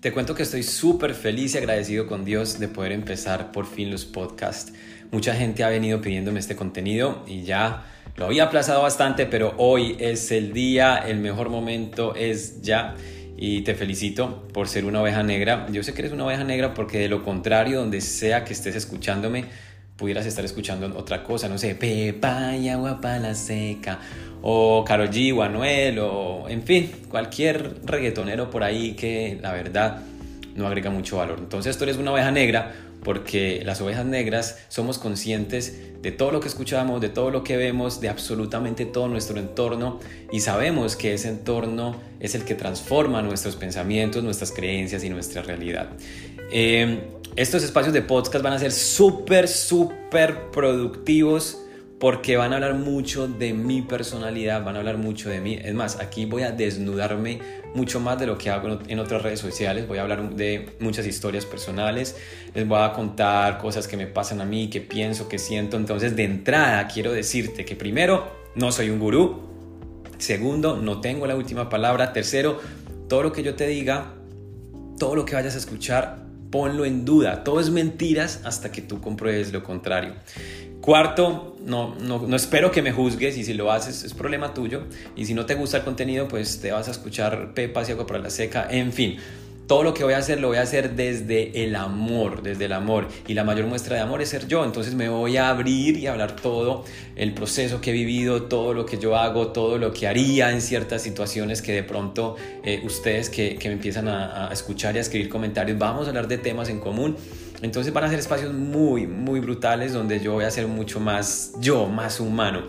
Te cuento que estoy súper feliz y agradecido con Dios de poder empezar por fin los podcasts. Mucha gente ha venido pidiéndome este contenido y ya lo había aplazado bastante, pero hoy es el día, el mejor momento es ya. Y te felicito por ser una oveja negra. Yo sé que eres una oveja negra porque de lo contrario, donde sea que estés escuchándome, pudieras estar escuchando otra cosa, no sé, Pepa y agua seca, o Karol G, o Anuel, o en fin, cualquier reggaetonero por ahí que la verdad no agrega mucho valor. Entonces tú eres una oveja negra porque las ovejas negras somos conscientes de todo lo que escuchamos, de todo lo que vemos, de absolutamente todo nuestro entorno y sabemos que ese entorno es el que transforma nuestros pensamientos, nuestras creencias y nuestra realidad. Eh, estos espacios de podcast van a ser súper, súper productivos porque van a hablar mucho de mi personalidad, van a hablar mucho de mí. Es más, aquí voy a desnudarme mucho más de lo que hago en otras redes sociales. Voy a hablar de muchas historias personales. Les voy a contar cosas que me pasan a mí, que pienso, que siento. Entonces, de entrada, quiero decirte que primero, no soy un gurú. Segundo, no tengo la última palabra. Tercero, todo lo que yo te diga, todo lo que vayas a escuchar, ponlo en duda. Todo es mentiras hasta que tú compruebes lo contrario. Cuarto, no, no, no, espero que me juzgues y si lo haces es problema tuyo. Y si no te gusta el contenido, pues te vas a escuchar Pepa y Agua para la Seca. En fin, todo lo que voy a hacer lo voy a hacer desde el amor, desde el amor. Y la mayor muestra de amor es ser yo. Entonces me voy a abrir y hablar todo el proceso que he vivido, todo lo que yo hago, todo lo que haría en ciertas situaciones que de pronto eh, ustedes que, que, me empiezan a, a escuchar y a escribir comentarios, vamos a hablar de temas en común. Entonces van a ser espacios muy, muy brutales donde yo voy a ser mucho más yo, más humano.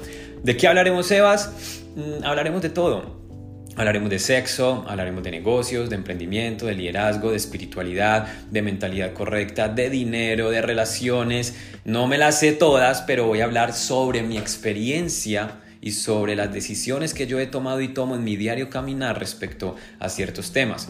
¿De qué hablaremos, Sebas? Mm, hablaremos de todo Hablaremos de sexo, hablaremos de negocios, de emprendimiento, de liderazgo, de espiritualidad, de mentalidad correcta, de dinero, de relaciones. No me las sé todas, pero voy a hablar sobre mi experiencia y sobre las decisiones que yo he tomado y tomo en mi diario caminar respecto a ciertos temas.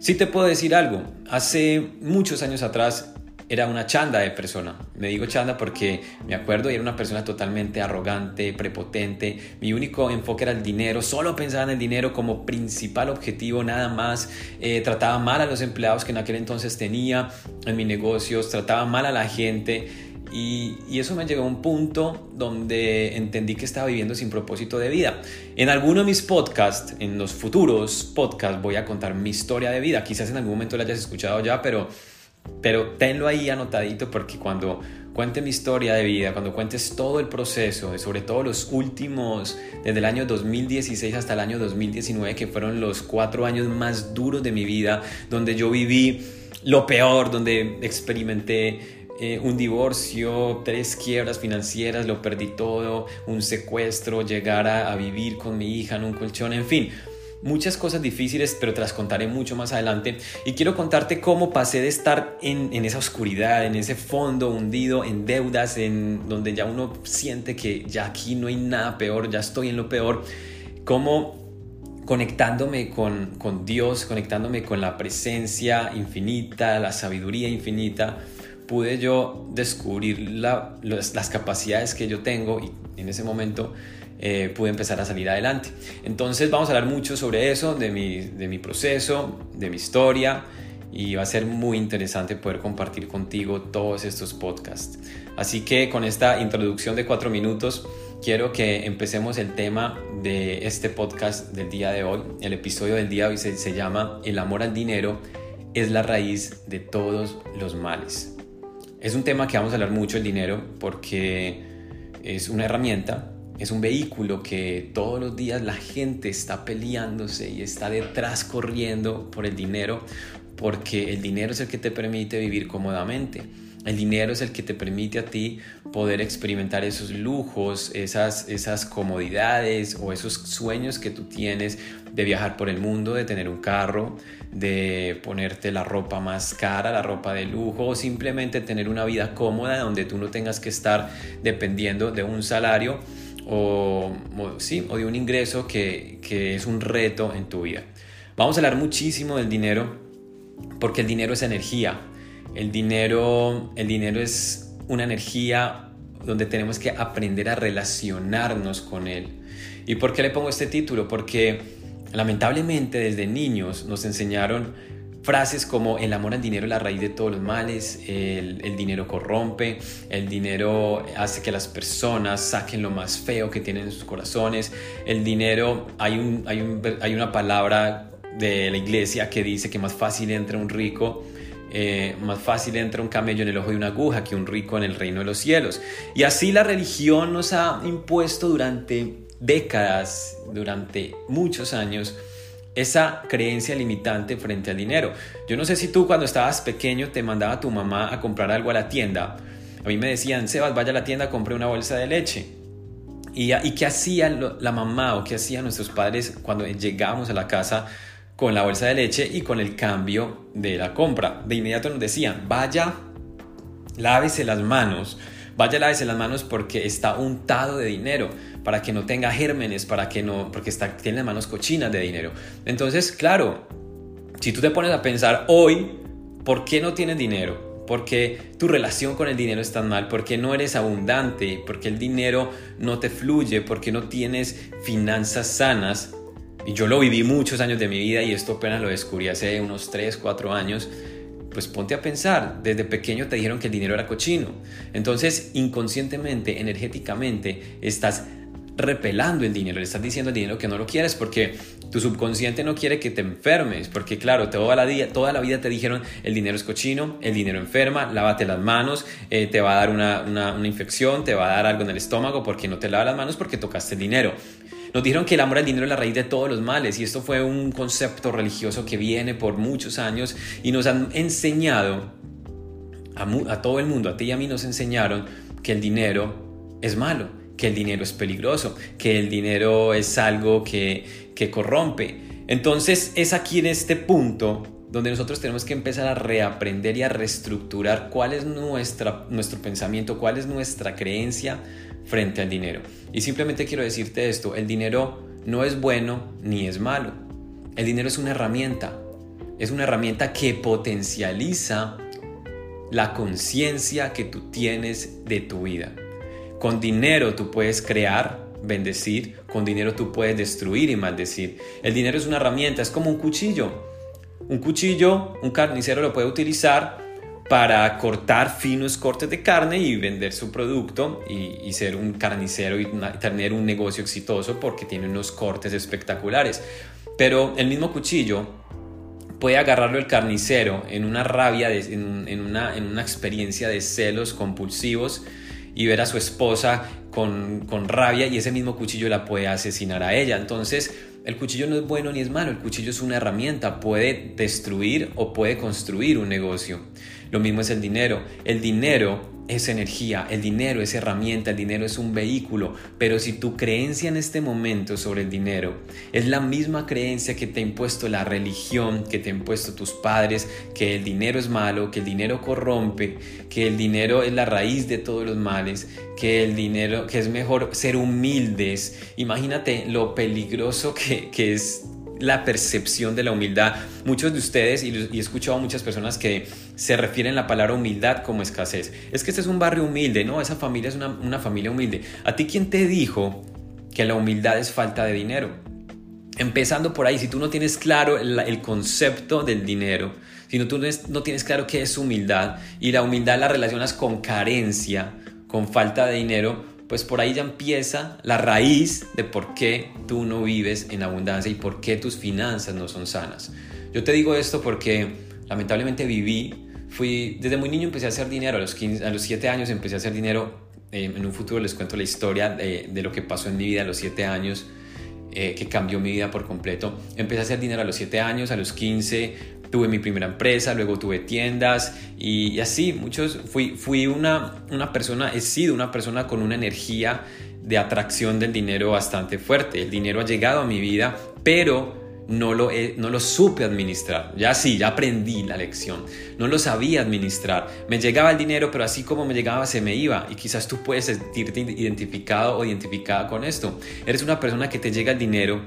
Sí te puedo decir algo, hace muchos años atrás era una chanda de persona. Me digo chanda porque me acuerdo y era una persona totalmente arrogante, prepotente. Mi único enfoque era el dinero, solo pensaba en el dinero como principal objetivo, nada más. Eh, trataba mal a los empleados que en aquel entonces tenía en mis negocios, trataba mal a la gente. Y, y, eso me llegó a un punto donde entendí que estaba viviendo sin propósito de vida. En alguno de mis podcasts, en los futuros podcasts, voy a contar mi historia de vida. Quizás en algún momento la hayas escuchado ya, pero pero tenlo ahí anotadito porque cuando cuente mi historia de vida, cuando cuentes todo el proceso, sobre todo los últimos, desde el año 2016 hasta el año 2019, que fueron los cuatro años más duros de mi vida, donde yo viví lo peor, donde experimenté eh, un divorcio, tres quiebras financieras, lo perdí todo, un secuestro, llegar a, a vivir con mi hija en un colchón, en fin muchas cosas difíciles, pero te las contaré mucho más adelante. Y quiero contarte cómo pasé de estar en, esa oscuridad, en ese fondo hundido, en deudas, en donde ya uno siente que ya aquí no hay nada peor, ya estoy en lo peor, cómo conectándome con, con Dios, conectándome con la presencia infinita, la sabiduría infinita, pude yo descubrir las capacidades que yo tengo y en ese momento eh, pude empezar a salir adelante. Entonces vamos a hablar mucho sobre eso, de mi, de mi proceso, de mi historia y va a ser muy interesante poder compartir contigo todos estos podcasts. Así que con esta introducción de cuatro minutos, quiero que empecemos el tema de este podcast del día de hoy. El episodio del día de hoy se, se llama El amor al dinero es la raíz de todos los males. Es un tema que vamos a hablar mucho, el dinero, porque es una herramienta es un vehículo que todos los días la gente está peleándose y está detrás corriendo por el dinero, porque el dinero es el que te permite vivir cómodamente. El dinero es el que te permite a ti poder experimentar esos lujos, esas, esas comodidades o esos sueños que tú tienes de viajar por el mundo, de tener un carro, de ponerte la ropa más cara, la ropa de lujo o simplemente tener una vida cómoda donde tú no tengas que estar dependiendo de un salario o, sí, o de un ingreso que, que es un reto en tu vida. Vamos a hablar muchísimo del dinero porque el dinero es energía. El dinero, el dinero es una energía donde tenemos que aprender a relacionarnos con él. ¿Y por qué le pongo este título? Porque lamentablemente desde niños nos enseñaron frases como el amor al dinero es la raíz de todos los males, el, dinero corrompe, el dinero hace que las personas saquen lo más feo que tienen en sus corazones, el dinero, hay, un, hay, un, hay una palabra de la iglesia que dice que más fácil entra un rico eh, más fácil entra un camello en el ojo de una aguja que un rico en el reino de los cielos. Y así la religión nos ha impuesto durante décadas, durante muchos años, esa creencia limitante frente al dinero. Yo no sé si tú cuando estabas pequeño te mandaba tu mamá a comprar algo a la tienda. A mí me decían, Sebas, vaya a la tienda, compre una bolsa de leche. ¿Y, y qué hacía la mamá o qué hacían nuestros padres cuando llegábamos a la casa con la bolsa de leche y con el cambio de la compra? De inmediato nos decían, vaya, lávese las manos, vaya, lávese las manos porque está untado de dinero para que no tenga gérmenes, para que no, porque está, tiene las manos cochinas de dinero. Entonces, claro, si tú te pones a pensar hoy, ¿por qué no tienes dinero? ¿Por qué tu relación con el dinero está mal? ¿Por qué no eres abundante? ¿Por qué el dinero no te fluye? ¿Por qué no tienes finanzas sanas? Y yo lo viví muchos años de mi vida y esto apenas lo descubrí hace unos 3, 4 años pues ponte a pensar, desde pequeño te dijeron que el dinero era cochino. Entonces, inconscientemente, energéticamente, estás repelando el dinero, le estás diciendo al dinero que no lo quieres porque tu subconsciente no quiere que te enfermes, porque claro, toda la, vida, toda la vida te dijeron el dinero es cochino, el dinero enferma, lávate las manos, eh, te va a dar una, una, infección, te va a dar algo en el estómago porque no te lavas las manos porque tocaste el dinero. Nos dijeron que el amor al dinero es la raíz de todos los males y esto fue un concepto religioso que viene por muchos años y nos han enseñado a, todo el mundo, a ti y a mí nos enseñaron que el dinero es malo que el dinero es peligroso, que el dinero es algo que, que corrompe. Entonces es aquí en este punto donde nosotros tenemos que empezar a reaprender y a reestructurar cuál es nuestra, nuestro pensamiento, cuál es nuestra creencia frente al dinero. Y simplemente quiero decirte esto, el dinero no es bueno ni es malo. El dinero es una herramienta, es una herramienta que potencializa la conciencia que tú tienes de tu vida. Con dinero tú puedes crear, bendecir, con dinero tú puedes destruir y maldecir. El dinero es una herramienta, es como un cuchillo. Un cuchillo, un carnicero lo puede utilizar para cortar finos cortes de carne y vender su producto y, ser un carnicero y tener un negocio exitoso porque tiene unos cortes espectaculares. Pero el mismo cuchillo puede agarrarlo el carnicero en una rabia, en, una, en una experiencia de celos compulsivos y ver a su esposa con, con rabia y ese mismo cuchillo la puede asesinar a ella. Entonces, el cuchillo no es bueno ni es malo, el cuchillo es una herramienta, puede destruir o puede construir un negocio. Lo mismo es el dinero. El dinero es energía, el dinero es herramienta, el dinero es un vehículo, pero si tu creencia en este momento sobre el dinero es la misma creencia que te ha impuesto la religión, que te ha impuesto tus padres, que el dinero es malo, que el dinero corrompe, que el dinero es la raíz de todos los males, que el dinero, que es mejor ser humildes, imagínate lo peligroso que, que es la percepción de la humildad. Muchos de ustedes, y, he escuchado a muchas personas que se refieren la palabra humildad como escasez. Es que este es un barrio humilde, ¿no? Esa familia es una, familia humilde. ¿A ti quién te dijo que la humildad es falta de dinero? Empezando por ahí, si tú no tienes claro el, concepto del dinero, si no, tú no tienes claro qué es humildad y la humildad la relacionas con carencia, con falta de dinero, pues por ahí ya empieza la raíz de por qué tú no vives en abundancia y por qué tus finanzas no son sanas. Yo te digo esto porque lamentablemente viví, fui, desde muy niño empecé a hacer dinero, a los, 15, a los 7 años empecé a hacer dinero, eh, en un futuro les cuento la historia de, de, lo que pasó en mi vida a los 7 años, eh, que cambió mi vida por completo. Empecé a hacer dinero a los 7 años, a los 15 tuve mi primera empresa, luego tuve tiendas y, así, muchos, fui, fui una, una persona, he sido una persona con una energía de atracción del dinero bastante fuerte. El dinero ha llegado a mi vida, pero no lo, no lo supe administrar. Ya sí, ya aprendí la lección. No lo sabía administrar. Me llegaba el dinero, pero así como me llegaba, se me iba. Y quizás tú puedes sentirte identificado o identificada con esto. Eres una persona que te llega el dinero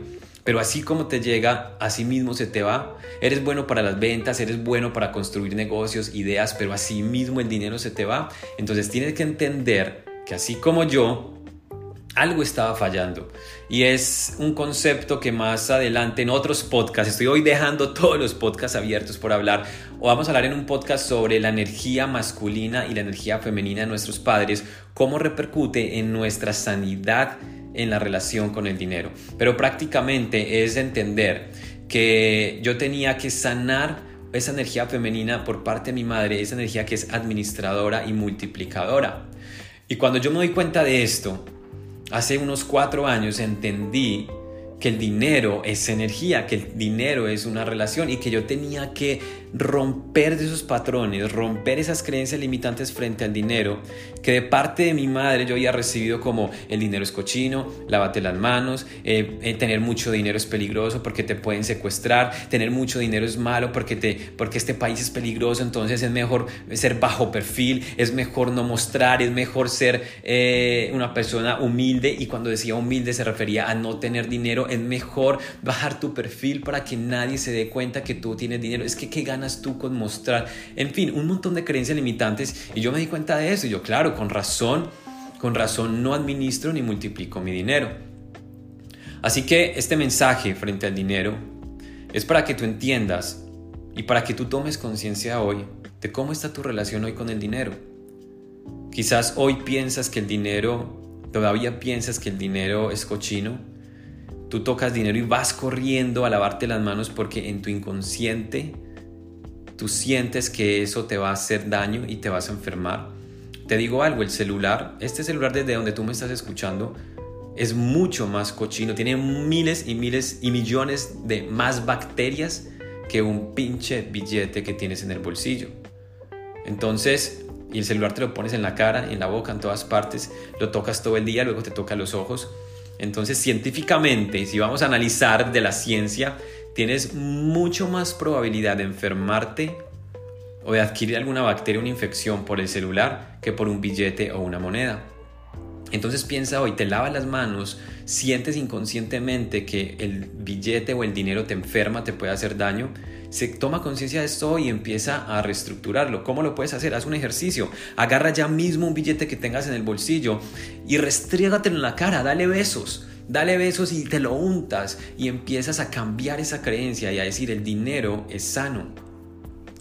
pero así como te llega, así mismo se te va. Eres bueno para las ventas, eres bueno para construir negocios, ideas, pero así mismo el dinero se te va. Entonces tienes que entender que así como yo, algo estaba fallando. Y es un concepto que más adelante en otros podcasts, estoy hoy dejando todos los podcasts abiertos por hablar, o vamos a hablar en un podcast sobre la energía masculina y la energía femenina de nuestros padres, cómo repercute en nuestra sanidad en la relación con el dinero. Pero prácticamente es entender que yo tenía que sanar esa energía femenina por parte de mi madre, esa energía que es administradora y multiplicadora. Y cuando yo me doy cuenta de esto, hace unos cuatro años entendí que el dinero es energía, que el dinero es una relación y que yo tenía que romper de esos patrones, romper esas creencias limitantes frente al dinero, que de parte de mi madre yo había recibido como el dinero es cochino, lávate las manos, eh, eh, tener mucho dinero es peligroso porque te pueden secuestrar, tener mucho dinero es malo porque, te, porque este país es peligroso, entonces es mejor ser bajo perfil, es mejor no mostrar, es mejor ser eh, una persona humilde y cuando decía humilde se refería a no tener dinero, es mejor bajar tu perfil para que nadie se dé cuenta que tú tienes dinero, es que qué ganas tú con mostrar? En fin, un montón de creencias limitantes y yo me di cuenta de eso y yo, claro, con razón, con razón no administro ni multiplico mi dinero. Así que este mensaje frente al dinero es para que tú entiendas y para que tú tomes conciencia hoy de cómo está tu relación hoy con el dinero. Quizás hoy piensas que el dinero, todavía piensas que el dinero es cochino. Tú tocas dinero y vas corriendo a lavarte las manos porque en tu inconsciente tú sientes que eso te va a hacer daño y te vas a enfermar. Te digo algo, el celular, este celular desde donde tú me estás escuchando, es mucho más cochino, tiene miles y miles y millones de más bacterias que un pinche billete que tienes en el bolsillo. Entonces, y el celular te lo pones en la cara, en la boca, en todas partes, lo tocas todo el día, luego te toca los ojos. Entonces, científicamente, si vamos a analizar de la ciencia, tienes mucho más probabilidad de enfermarte o de adquirir alguna bacteria o una infección por el celular que por un billete o una moneda. Entonces piensa hoy, te lavas las manos, sientes inconscientemente que el billete o el dinero te enferma, te puede hacer daño, se toma conciencia de esto y empieza a reestructurarlo. ¿Cómo lo puedes hacer? Haz un ejercicio. Agarra ya mismo un billete que tengas en el bolsillo y restriégatelo en la cara, dale besos. Dale besos y te lo untas y empiezas a cambiar esa creencia y a decir el dinero es sano.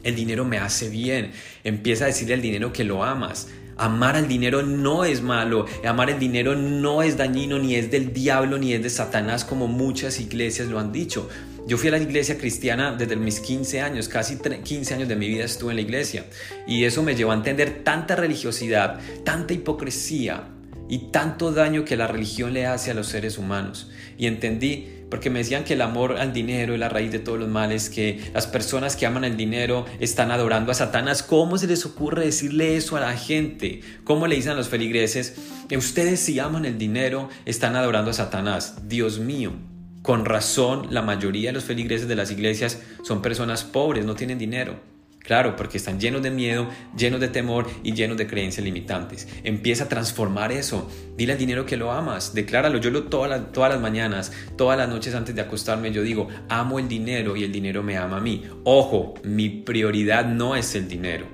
El dinero me hace bien. Empieza a decirle al dinero que lo amas. Amar al dinero no es malo, amar el dinero no es dañino, ni es del diablo, ni es de Satanás, como muchas iglesias lo han dicho. Yo fui a la iglesia cristiana desde mis 15 años, casi 15 años de mi vida estuve en la iglesia. Y eso me llevó a entender tanta religiosidad, tanta hipocresía, y tanto daño que la religión le hace a los seres humanos. Y entendí, porque me decían que el amor al dinero es la raíz de todos los males, que las personas que aman el dinero están adorando a Satanás. ¿Cómo se les ocurre decirle eso a la gente? ¿Cómo le dicen a los feligreses? Que ustedes si aman el dinero están adorando a Satanás. Dios mío. Con razón, la mayoría de los feligreses de las iglesias son personas pobres, no tienen dinero. Claro, porque están llenos de miedo, llenos de temor y llenos de creencias limitantes. Empieza a transformar eso. Dile al dinero que lo amas. Decláralo. Yo lo todas todas las mañanas, todas las noches antes de acostarme, yo digo, amo el dinero y el dinero me ama a mí. Ojo, mi prioridad no es el dinero.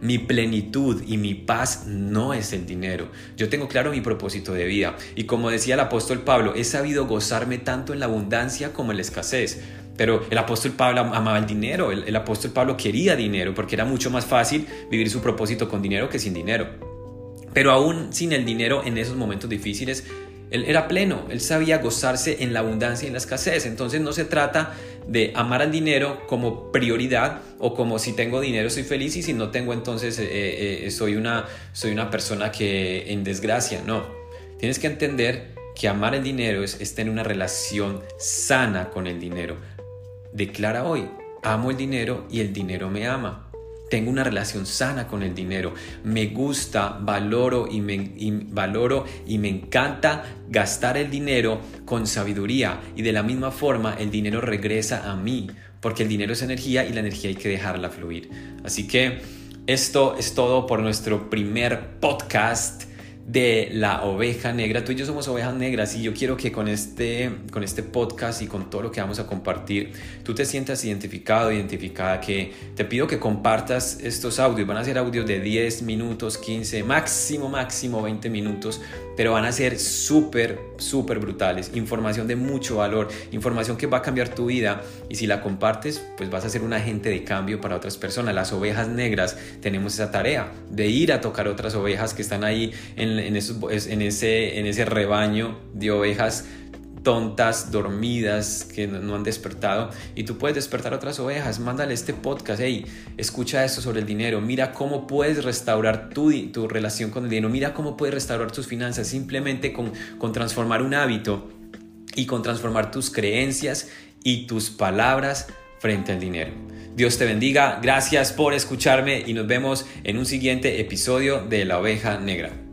Mi plenitud y mi paz no es el dinero. Yo tengo claro mi propósito de vida. Y como decía el apóstol Pablo, he sabido gozarme tanto en la abundancia como en la escasez. Pero el apóstol Pablo amaba el dinero, el, apóstol Pablo quería dinero porque era mucho más fácil vivir su propósito con dinero que sin dinero. Pero aún sin el dinero en esos momentos difíciles, él era pleno, él sabía gozarse en la abundancia y en la escasez. Entonces no se trata de amar al dinero como prioridad o como si tengo dinero soy feliz y si no tengo entonces eh, eh, soy, una, soy una persona que en desgracia. No, tienes que entender que amar el dinero es, es tener una relación sana con el dinero Declara hoy, amo el dinero y el dinero me ama. Tengo una relación sana con el dinero. Me gusta, valoro y me, valoro y me encanta gastar el dinero con sabiduría. Y de la misma forma el dinero regresa a mí, porque el dinero es energía y la energía hay que dejarla fluir. Así que esto es todo por nuestro primer podcast de la oveja negra. Tú y yo somos ovejas negras y yo quiero que con este, con este podcast y con todo lo que vamos a compartir, tú te sientas identificado, identificada, que te pido que compartas estos audios. Van a ser audios de 10 minutos, 15, máximo, máximo 20 minutos, pero van a ser súper, súper brutales. Información de mucho valor, información que va a cambiar tu vida y si la compartes, pues vas a ser un agente de cambio para otras personas. Las ovejas negras tenemos esa tarea de ir a tocar otras ovejas que están ahí en en, ese, en ese rebaño de ovejas tontas, dormidas, que no, han despertado. Y tú puedes despertar otras ovejas. Mándale este podcast. Hey, escucha esto sobre el dinero. Mira cómo puedes restaurar tu, tu relación con el dinero. Mira cómo puedes restaurar tus finanzas simplemente con, con transformar un hábito y con transformar tus creencias y tus palabras frente al dinero. Dios te bendiga. Gracias por escucharme y nos vemos en un siguiente episodio de La Oveja Negra.